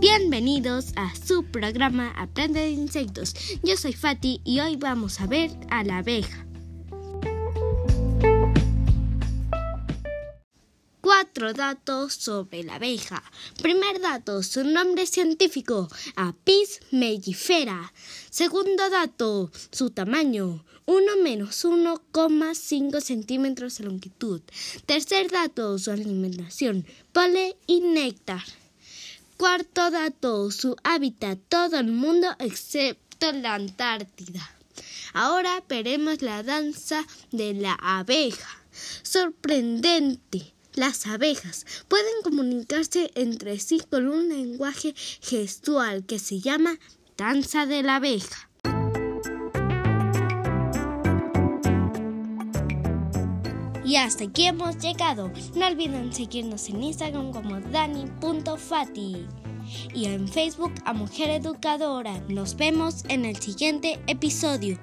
bienvenidos a su programa Aprende de Insectos. Yo soy Fati y hoy vamos a ver a la abeja. Cuatro datos sobre la abeja. Primer dato, su nombre científico, Apis mellifera. Segundo dato, su tamaño, 1 menos 1,5 centímetros de longitud. Tercer dato, su alimentación, polen y néctar. Cuarto dato, su hábitat, todo el mundo excepto la Antártida. Ahora veremos la danza de la abeja. Sorprendente. Las abejas pueden comunicarse entre sí con un lenguaje gestual que se llama danza de la abeja. Y hasta aquí hemos llegado. No olviden seguirnos en Instagram como dani.fati y en Facebook a Mujer Educadora. Nos vemos en el siguiente episodio.